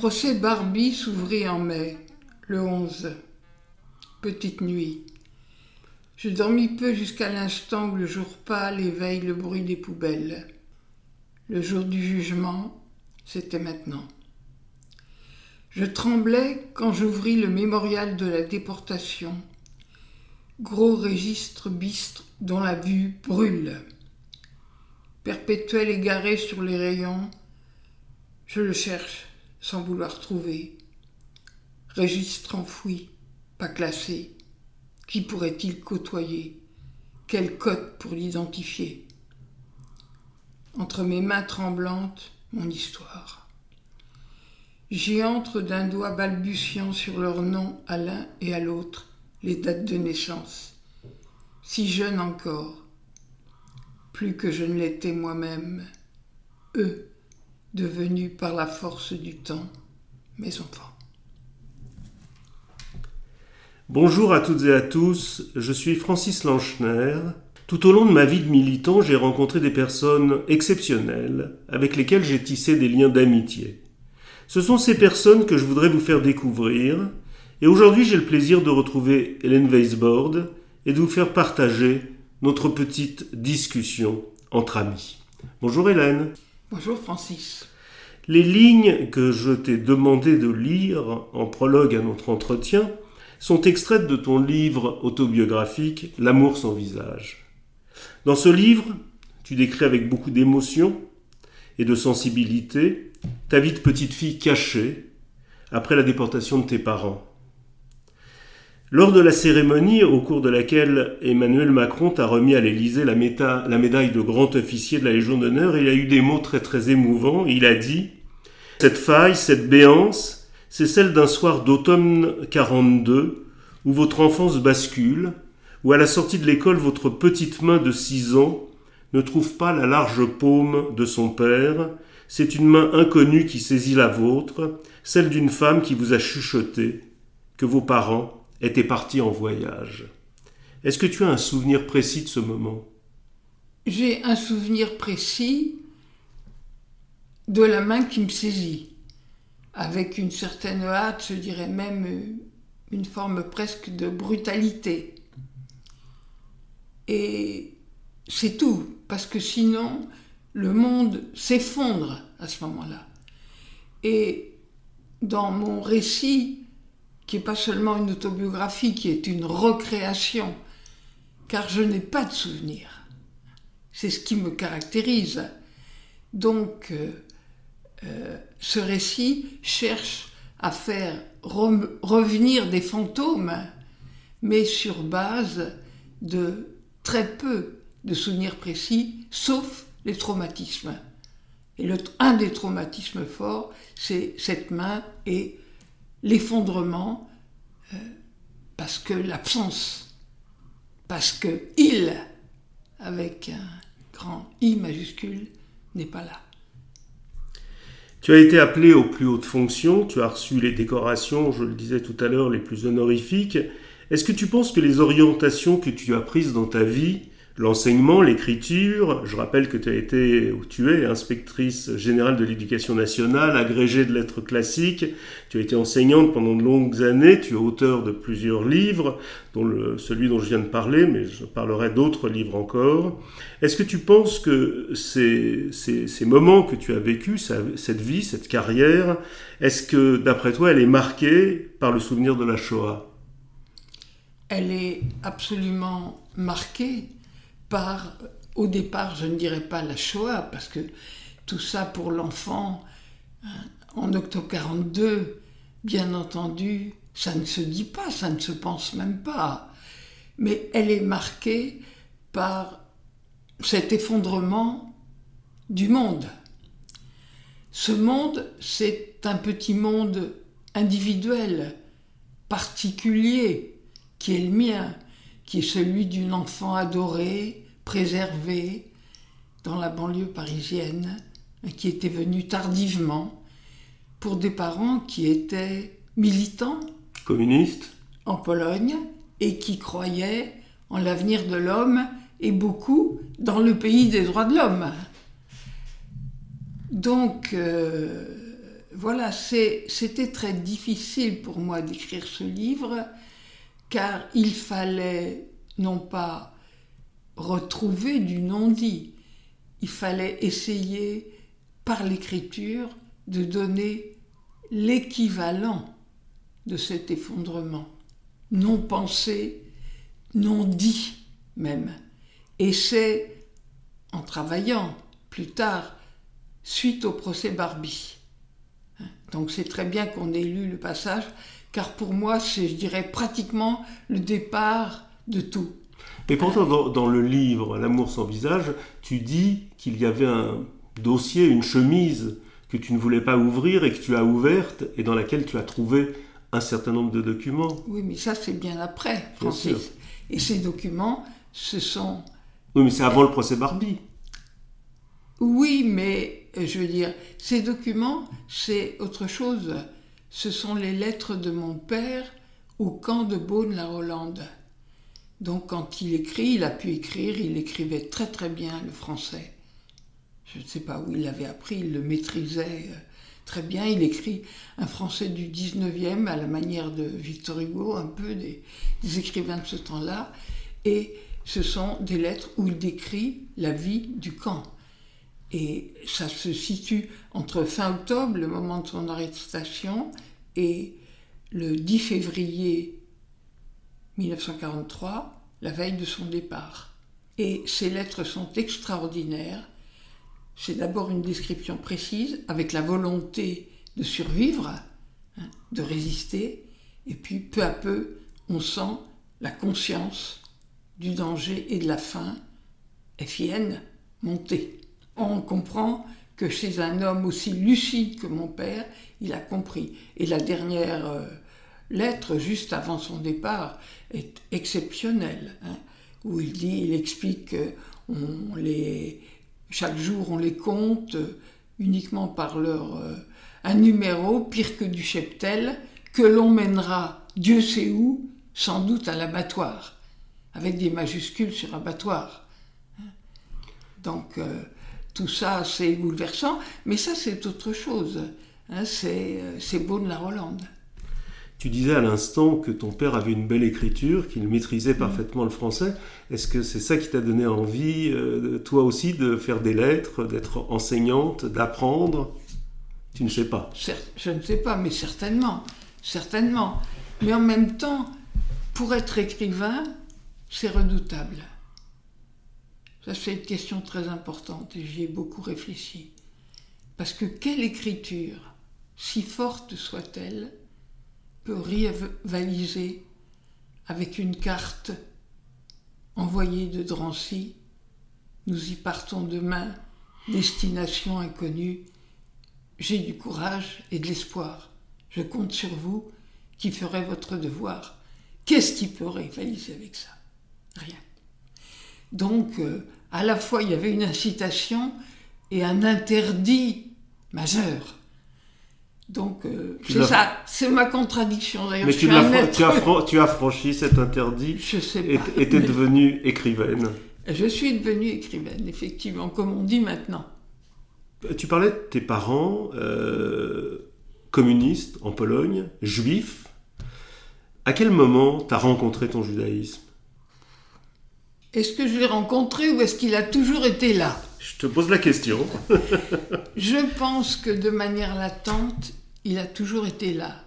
Procès Barbie s'ouvrit en mai, le 11. Petite nuit. Je dormis peu jusqu'à l'instant où le jour pâle éveille le bruit des poubelles. Le jour du jugement, c'était maintenant. Je tremblais quand j'ouvris le mémorial de la déportation. Gros registre bistre dont la vue brûle. Perpétuel égaré sur les rayons, je le cherche sans vouloir trouver. Registre enfoui, pas classé. Qui pourrait-il côtoyer? Quel code pour l'identifier? Entre mes mains tremblantes, mon histoire. J'y entre d'un doigt balbutiant sur leur nom à l'un et à l'autre, les dates de naissance. Si jeune encore, plus que je ne l'étais moi-même, eux, devenus par la force du temps mes enfants. Bonjour à toutes et à tous, je suis Francis Lanchner. Tout au long de ma vie de militant, j'ai rencontré des personnes exceptionnelles avec lesquelles j'ai tissé des liens d'amitié. Ce sont ces personnes que je voudrais vous faire découvrir, et aujourd'hui j'ai le plaisir de retrouver Hélène Weisbord et de vous faire partager notre petite discussion entre amis. Bonjour Hélène. Bonjour Francis. Les lignes que je t'ai demandé de lire en prologue à notre entretien sont extraites de ton livre autobiographique L'amour sans visage. Dans ce livre, tu décris avec beaucoup d'émotion et de sensibilité ta vie de petite fille cachée après la déportation de tes parents. Lors de la cérémonie au cours de laquelle Emmanuel Macron t'a remis à l'Élysée la, médaille de grand officier de la Légion d'honneur, il a eu des mots très très émouvants. Il a dit Cette faille, cette béance, c'est celle d'un soir d'automne 42 où votre enfance bascule, où à la sortie de l'école votre petite main de six ans ne trouve pas la large paume de son père, c'est une main inconnue qui saisit la vôtre, celle d'une femme qui vous a chuchoté que vos parents était parti en voyage. Est-ce que tu as un souvenir précis de ce moment? J'ai un souvenir précis de la main qui me saisit, avec une certaine hâte, je dirais même une forme presque de brutalité. Et c'est tout, parce que sinon, le monde s'effondre à ce moment-là. Et dans mon récit, qui n'est pas seulement une autobiographie, qui est une recréation, car je n'ai pas de souvenirs. C'est ce qui me caractérise. Donc, euh, euh, ce récit cherche à faire revenir des fantômes, mais sur base de très peu de souvenirs précis, sauf les traumatismes. Et un des traumatismes forts, c'est cette main et l'effondrement, euh, parce que l'absence, parce que il, avec un grand I majuscule, n'est pas là. Tu as été appelé aux plus hautes fonctions, tu as reçu les décorations, je le disais tout à l'heure, les plus honorifiques. Est-ce que tu penses que les orientations que tu as prises dans ta vie l'enseignement, l'écriture. Je rappelle que tu as été, ou tu es, inspectrice générale de l'éducation nationale, agrégée de lettres classiques. Tu as été enseignante pendant de longues années. Tu es auteur de plusieurs livres, dont celui dont je viens de parler, mais je parlerai d'autres livres encore. Est-ce que tu penses que ces, ces moments que tu as vécus, cette vie, cette carrière, est-ce que, d'après toi, elle est marquée par le souvenir de la Shoah? Elle est absolument marquée par, au départ, je ne dirais pas la Shoah, parce que tout ça pour l'enfant, hein, en octobre 42, bien entendu, ça ne se dit pas, ça ne se pense même pas. Mais elle est marquée par cet effondrement du monde. Ce monde, c'est un petit monde individuel, particulier, qui est le mien, qui est celui d'une enfant adorée, préservée, dans la banlieue parisienne, qui était venue tardivement, pour des parents qui étaient militants. Communistes En Pologne, et qui croyaient en l'avenir de l'homme, et beaucoup dans le pays des droits de l'homme. Donc, euh, voilà, c'était très difficile pour moi d'écrire ce livre, car il fallait non pas retrouver du non-dit, il fallait essayer par l'écriture de donner l'équivalent de cet effondrement, non pensé, non dit même. Et c'est en travaillant plus tard, suite au procès Barbie. Donc c'est très bien qu'on ait lu le passage, car pour moi c'est, je dirais, pratiquement le départ de tout. Mais pourtant, dans, le livre L'amour sans visage, tu dis qu'il y avait un dossier, une chemise que tu ne voulais pas ouvrir et que tu as ouverte et dans laquelle tu as trouvé un certain nombre de documents. Oui, mais ça c'est bien après, Francis. Et ces documents, ce sont... Oui, mais c'est avant le procès Barbie. Oui, mais euh, je veux dire, ces documents, c'est autre chose. Ce sont les lettres de mon père au camp de Beaune-la-Hollande. Donc quand il écrit, il a pu écrire, il écrivait très très bien le français. Je ne sais pas où il l'avait appris, il le maîtrisait euh, très bien. Il écrit un français du 19e à la manière de Victor Hugo, un peu des, des écrivains de ce temps-là. Et ce sont des lettres où il décrit la vie du camp. Et ça se situe entre fin octobre, le moment de son arrestation, et le 10 février 1943, la veille de son départ. Et ces lettres sont extraordinaires. C'est d'abord une description précise, avec la volonté de survivre, hein, de résister, et puis peu à peu, on sent la conscience du danger et de la faim, FIN, monter on comprend que chez un homme aussi lucide que mon père, il a compris. Et la dernière euh, lettre, juste avant son départ, est exceptionnelle, hein, où il dit, il explique que les, chaque jour on les compte uniquement par leur euh, un numéro pire que du cheptel que l'on mènera Dieu sait où, sans doute à l'abattoir, avec des majuscules sur abattoir. Hein. Donc euh, tout ça, c'est bouleversant, mais ça, c'est autre chose. Hein, euh, c'est beau de la Hollande. Tu disais à l'instant que ton père avait une belle écriture, qu'il maîtrisait parfaitement le français. Est-ce que c'est ça qui t'a donné envie, euh, toi aussi, de faire des lettres, d'être enseignante, d'apprendre? Tu ne sais pas. Je ne sais pas, mais certainement. Certainement. Mais en même temps, pour être écrivain, c'est redoutable. Ça, c'est une question très importante et j'y ai beaucoup réfléchi. Parce que quelle écriture, si forte soit-elle, peut rivaliser avec une carte envoyée de Drancy? Nous y partons demain, destination inconnue. J'ai du courage et de l'espoir. Je compte sur vous qui ferez votre devoir. Qu'est-ce qui peut rivaliser avec ça? Rien. Donc, euh, à la fois, il y avait une incitation et un interdit majeur. Donc, euh, c'est ça, c'est ma contradiction d'ailleurs. Mais tu, as franchi cet interdit Je sais pas. Et tu es devenue écrivaine. Je suis devenue écrivaine, effectivement, comme on dit maintenant. Tu parlais de tes parents euh, communistes en Pologne, juifs. À quel moment tu as rencontré ton judaïsme? Est-ce que je l'ai rencontré ou est-ce qu'il a toujours été là? Je te pose la question. je pense que de manière latente, il a toujours été là.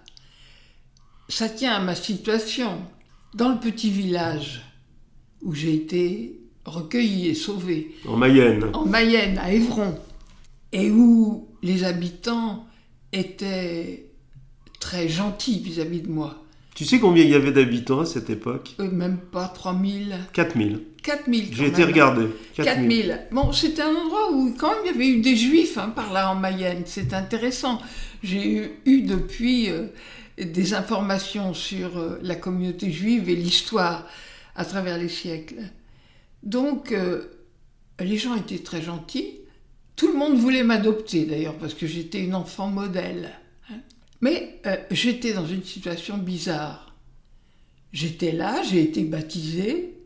Ça tient à ma situation. Dans le petit village où j'ai été recueilli et sauvé. En Mayenne. En Mayenne, à Évron. Et où les habitants étaient très gentils vis-à-vis de moi. Tu sais combien il y avait d'habitants à cette époque euh, Même pas 3000. 4000. 4000. J'ai été regarder. 4000. Bon, c'était un endroit où quand même il y avait eu des juifs hein, par là en Mayenne. C'est intéressant. J'ai eu, depuis euh, des informations sur euh, la communauté juive et l'histoire à travers les siècles. Donc, les gens étaient très gentils. Tout le monde voulait m'adopter d'ailleurs parce que j'étais une enfant modèle. Mais euh, j'étais dans une situation bizarre. J'étais là, j'ai été baptisé,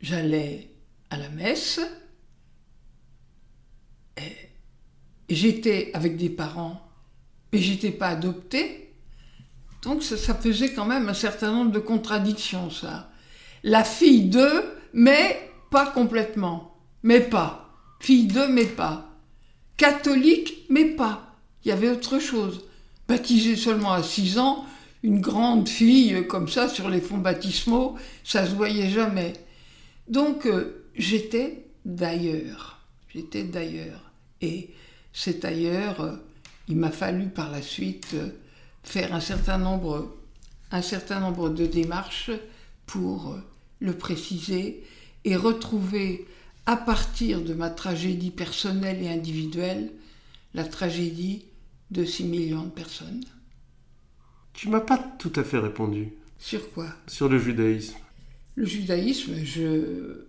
j'allais à la messe, j'étais avec des parents mais j'étais pas adoptée. Donc ça, ça, faisait quand même un certain nombre de contradictions, ça. La fille de, mais pas complètement. Mais pas. Fille de, mais pas. Catholique, mais pas. Il y avait autre chose. Baptisée seulement à 6 ans, une grande fille comme ça sur les fonds baptismaux, ça se voyait jamais. Donc euh, j'étais d'ailleurs. J'étais d'ailleurs. Et cet ailleurs, euh, il m'a fallu par la suite euh, faire un certain nombre, un certain nombre de démarches pour le préciser et retrouver à partir de ma tragédie personnelle et individuelle la tragédie de 6 millions de personnes. Tu m'as pas tout à fait répondu. Sur quoi? Sur le judaïsme. Le judaïsme, je...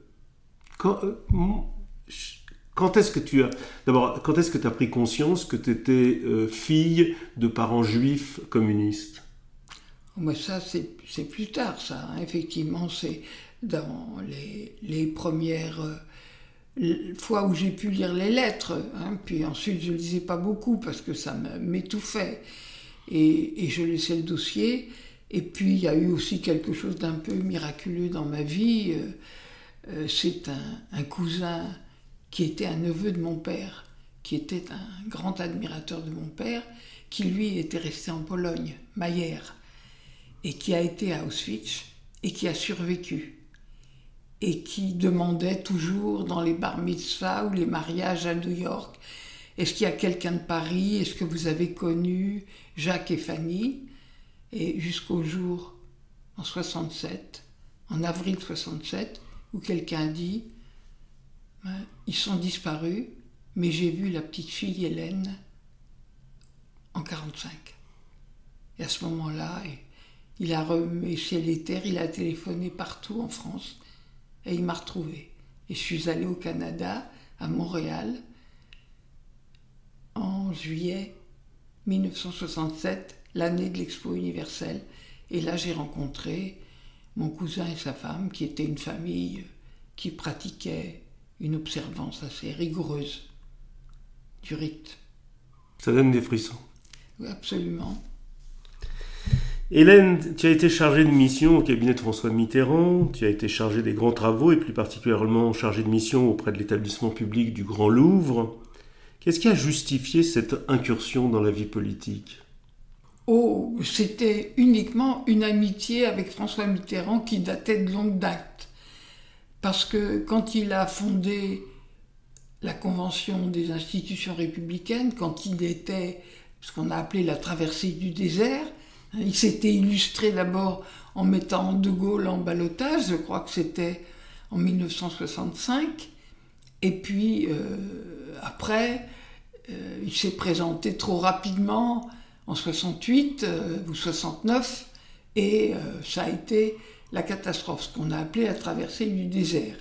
Quand, euh, quand est-ce que tu as... D'abord, quand est-ce que tu as pris conscience que tu étais euh, fille de parents juifs communistes? Moi, ça, c'est plus tard, ça. Hein. Effectivement, c'est dans les, les premières euh, fois où j'ai pu lire les lettres. Hein. Puis ensuite, je ne lisais pas beaucoup parce que ça m'étouffait. Et, et, je laissais le dossier. Et puis, il y a eu aussi quelque chose d'un peu miraculeux dans ma vie. Euh, euh, c'est un, un, cousin qui était un neveu de mon père, qui était un grand admirateur de mon père, qui lui était resté en Pologne, Mayer, et qui a été à Auschwitz et qui a survécu et qui demandait toujours dans les bar mitzvahs ou les mariages à New York Est-ce qu'il y a quelqu'un de Paris Est-ce que vous avez connu Jacques et Fanny? Et jusqu'au jour, en 67, en avril 67, où quelqu'un dit ben, Ils sont disparus, mais j'ai vu la petite fille Hélène en 45. Et à ce moment-là, il a remis chez les terres, il a téléphoné partout en France et il m'a retrouvé. Et je suis allée au Canada, à Montréal, en juillet 1967, l'année de l'Expo universelle. Et là, j'ai rencontré mon cousin et sa femme, qui étaient une famille qui pratiquait une observance assez rigoureuse du rite. Ça donne des frissons. Oui, absolument. Hélène, tu as été chargée de mission au cabinet de François Mitterrand, tu as été chargée des grands travaux et plus particulièrement chargée de mission auprès de l'établissement public du Grand Louvre. Qu'est-ce qui a justifié cette incursion dans la vie politique? Oh, c'était uniquement une amitié avec François Mitterrand qui datait de longue date. Parce que quand il a fondé la Convention des institutions républicaines, quand il était ce qu'on a appelé la traversée du désert, il s'était illustré d'abord en mettant De Gaulle en balotage, je crois que c'était en 1965. Et puis euh, après, euh, il s'est présenté trop rapidement en 68 euh, ou 69 et ça a été la catastrophe, ce qu'on a appelé la traversée du désert.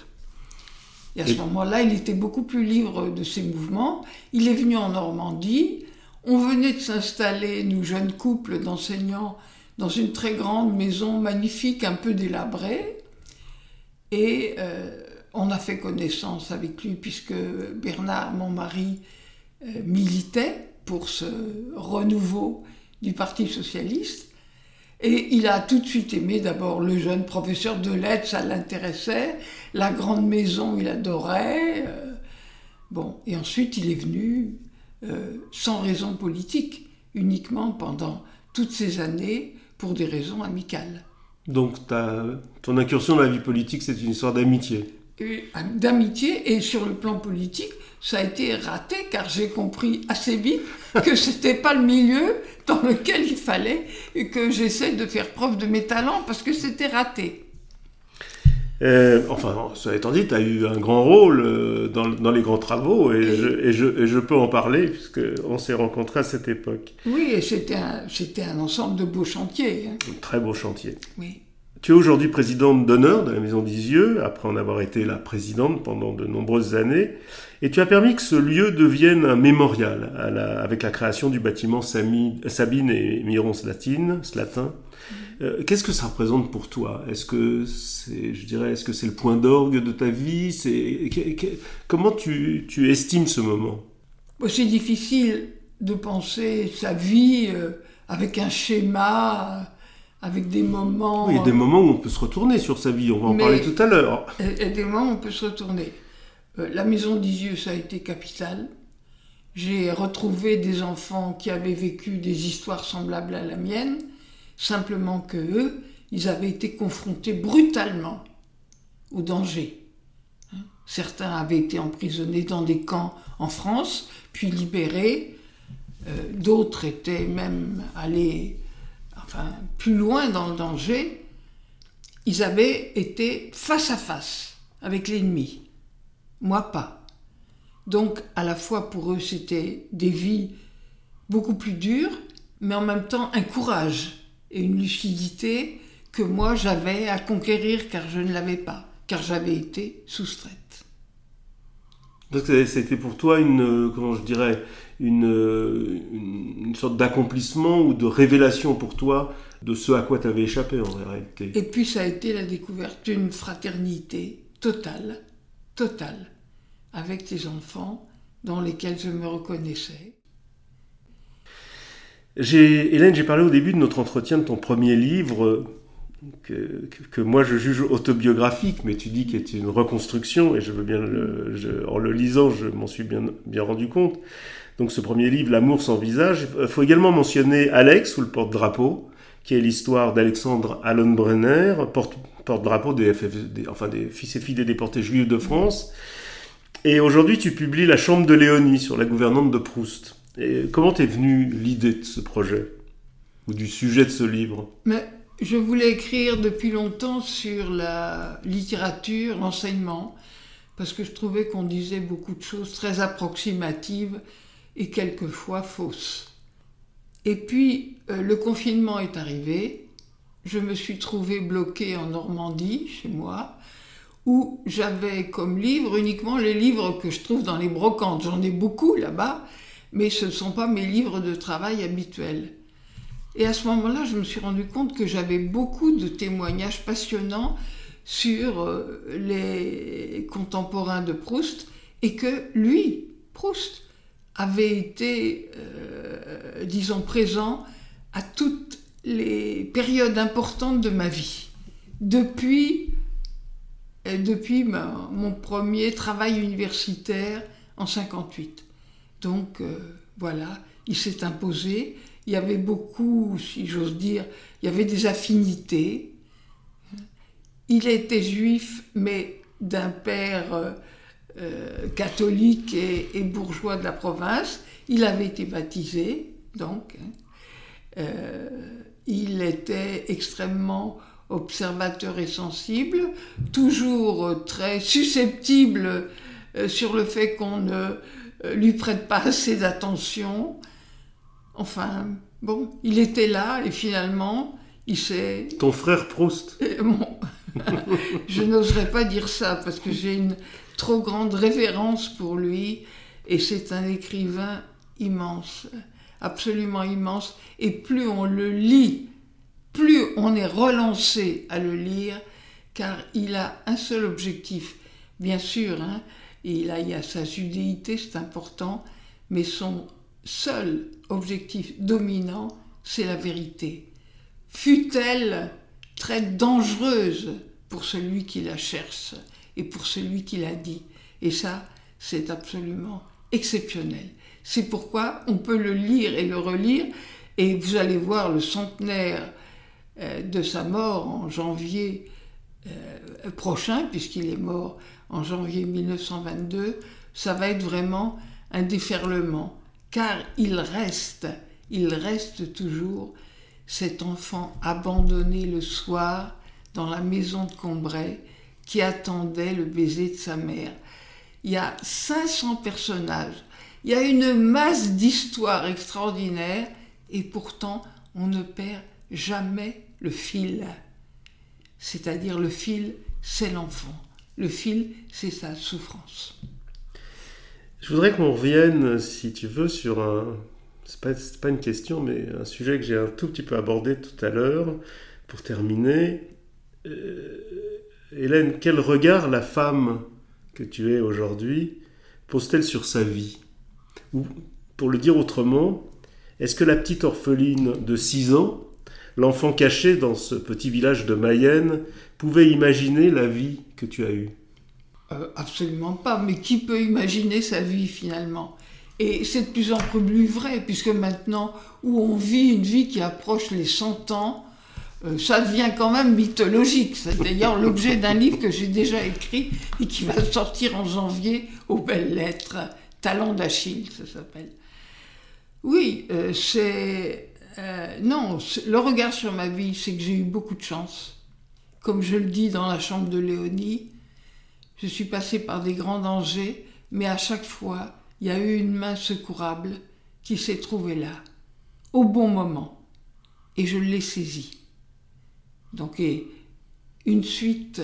Et à ce moment-là, il était beaucoup plus libre de ses mouvements. Il est venu en Normandie, on venait de s'installer, nous jeunes couples d'enseignants, dans une très grande maison magnifique, un peu délabrée. Et euh, on a fait connaissance avec lui puisque Bernard, mon mari, euh, militait pour ce renouveau du Parti socialiste. Et il a tout de suite aimé d'abord le jeune professeur de lettres, ça l'intéressait. La grande maison, il adorait. Euh, bon, et ensuite il est venu euh, sans raison politique, uniquement pendant toutes ces années pour des raisons amicales. Donc ta, ton incursion dans la vie politique, c'est une histoire d'amitié D'amitié, et sur le plan politique, ça a été raté car j'ai compris assez vite que c'était pas le milieu dans lequel il fallait que j'essaie de faire preuve de mes talents parce que c'était raté. Euh, enfin, ça étant dit, tu as eu un grand rôle euh, dans, les grands travaux et, je, peux en parler puisqu'on s'est rencontrés à cette époque. Oui, et c'était un, ensemble de beaux chantiers. Hein. Un très beau chantier. Oui. Tu es aujourd'hui présidente d'honneur de la Maison d'Isieux, après en avoir été la présidente pendant de nombreuses années, et tu as permis que ce lieu devienne un mémorial avec la création du bâtiment Sabine et Miron Slatin, Slatin euh, qu'est-ce que ça représente pour toi? Est-ce que c'est, je dirais, est-ce que c'est le point d'orgue de ta vie? C'est comment tu, estimes ce moment? C'est difficile de penser sa vie euh, avec un schéma, avec des moments. Oui, il y a des moments où on peut se retourner sur sa vie, on va en parler tout à l'heure. Il y a des moments où on peut se retourner. Euh, la maison d'Isieux, ça a été capital. J'ai retrouvé des enfants qui avaient vécu des histoires semblables à la mienne, simplement que eux, ils avaient été confrontés brutalement au danger. Hein? Certains avaient été emprisonnés dans des camps en France, puis libérés. Euh, d'autres étaient même allés plus loin dans le danger. Ils avaient été face à face avec l'ennemi. Moi pas. Donc à la fois pour eux c'était des vies beaucoup plus dures, mais en même temps un courage et une lucidité que moi j'avais à conquérir car je ne l'avais pas, car j'avais été soustraite. Donc c'était pour toi une, comment je dirais, une, une sorte d'accomplissement ou de révélation pour toi de ce à quoi tu avais échappé en réalité? Et puis ça a été la découverte d'une fraternité totale, totale, avec tes enfants dans lesquels je me reconnaissais. Hélène, j'ai parlé au début de notre entretien de ton premier livre, que, moi je juge autobiographique, mais tu dis qu'il est une reconstruction, et je veux bien, en le lisant, je m'en suis bien, rendu compte. Donc ce premier livre, L'amour sans visage, il faut également mentionner Alex, ou le porte-drapeau, qui est l'histoire d'Alexandre Brenner, porte-drapeau des, des fils et filles des déportés juifs de France. Et aujourd'hui, tu publies La Chambre de Léonie sur la gouvernante de Proust. Comment t'es venue l'idée de ce projet Ou du sujet de ce livre? Mais je voulais écrire depuis longtemps sur la littérature, l'enseignement, parce que je trouvais qu'on disait beaucoup de choses très approximatives et quelquefois fausses. Et puis, euh, le confinement est arrivé, je me suis trouvée bloquée en Normandie, chez moi, où j'avais comme livre uniquement les livres que je trouve dans les brocantes. J'en ai beaucoup là-bas, mais ce ne sont pas mes livres de travail habituels. Et à ce moment-là, je me suis rendu compte que j'avais beaucoup de témoignages passionnants sur euh, les contemporains de Proust et que lui, Proust, avait été, euh, disons, présent à toutes les périodes importantes de ma vie. Depuis, euh, depuis mon premier travail universitaire en 58. Donc voilà, il s'est imposé il y avait beaucoup, si j'ose dire, il y avait des affinités. Il était juif, mais d'un père euh, euh, catholique et, bourgeois de la province. Il avait été baptisé, donc. Hein. Euh, il était extrêmement observateur et sensible, toujours très susceptible sur le fait qu'on ne lui prête pas assez d'attention. Enfin, bon, il était là et finalement, il s'est... Ton frère Proust Je n'oserais pas dire ça parce que j'ai une trop grande révérence pour lui et c'est un écrivain immense, absolument immense. Et plus on le lit, plus on est relancé à le lire car il a un seul objectif. Bien sûr, hein, il, a, il a sa judéité, c'est important, mais son seul objectif dominant, c'est la vérité. Fut-elle très dangereuse pour celui qui la cherche et pour celui qui la dit. Et ça, c'est absolument exceptionnel. C'est pourquoi on peut le lire et le relire, et vous allez voir le centenaire euh, de sa mort en janvier euh, prochain, puisqu'il est mort en janvier 1922, ça va être vraiment un déferlement car il reste, il reste toujours cet enfant abandonné le soir dans la maison de Combray qui attendait le baiser de sa mère. Il y a 500 personnages, il y a une masse d'histoires extraordinaires et pourtant on ne perd jamais le fil. C'est-à-dire le fil, c'est l'enfant. Le fil, c'est sa souffrance. Je voudrais qu'on revienne, si tu veux, sur un. Pas, pas une question, mais un sujet que j'ai un tout petit peu abordé tout à l'heure, pour terminer. Euh, Hélène, quel regard la femme que tu es aujourd'hui pose-t-elle sur sa vie? Ou Pour le dire autrement, est-ce que la petite orpheline de 6 ans, l'enfant caché dans ce petit village de Mayenne, pouvait imaginer la vie que tu as eue euh, Absolument pas, mais qui peut imaginer sa vie finalement? Et c'est de plus en plus vrai, puisque maintenant, où on vit une vie qui approche les 100 ans, euh, ça devient quand même mythologique. C'est d'ailleurs l'objet d'un livre que j'ai déjà écrit et qui va sortir en janvier aux belles lettres. Talent d'Achille, ça s'appelle. Oui, euh, c'est... Euh, non, le regard sur ma vie, c'est que j'ai eu beaucoup de chance. Comme je le dis dans la chambre de Léonie, je suis passée par des grands dangers, mais à chaque fois, il y a eu une main secourable qui s'est trouvée là, au bon moment, et je l'ai saisie. Donc, une suite,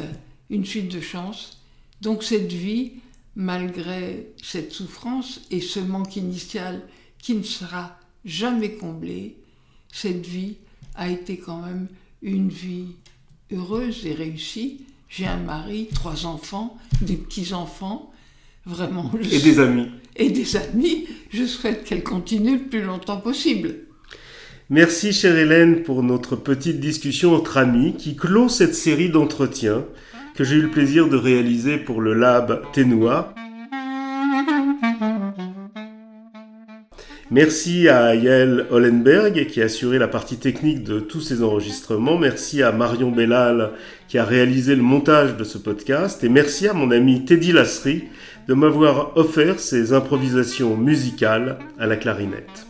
une suite de chance. Donc, cette vie, malgré cette souffrance et ce manque initial qui ne sera jamais comblé, cette vie a été quand même une vie heureuse et réussie. J'ai un mari, trois enfants, des petits-enfants, vraiment. Et des amis. Et des amis. Je souhaite qu'elle continue le plus longtemps possible. Merci chère Hélène pour notre petite discussion entre amis qui clôt cette série d'entretiens que j'ai eu le plaisir de réaliser pour le Lab Ténois. Merci à Yael Hollenberg qui a assuré la partie technique de tous ces enregistrements. Merci à Marion Bellal qui a réalisé le montage de ce podcast. Et merci à mon ami Teddy Lasserie de m'avoir offert ses improvisations musicales à la clarinette.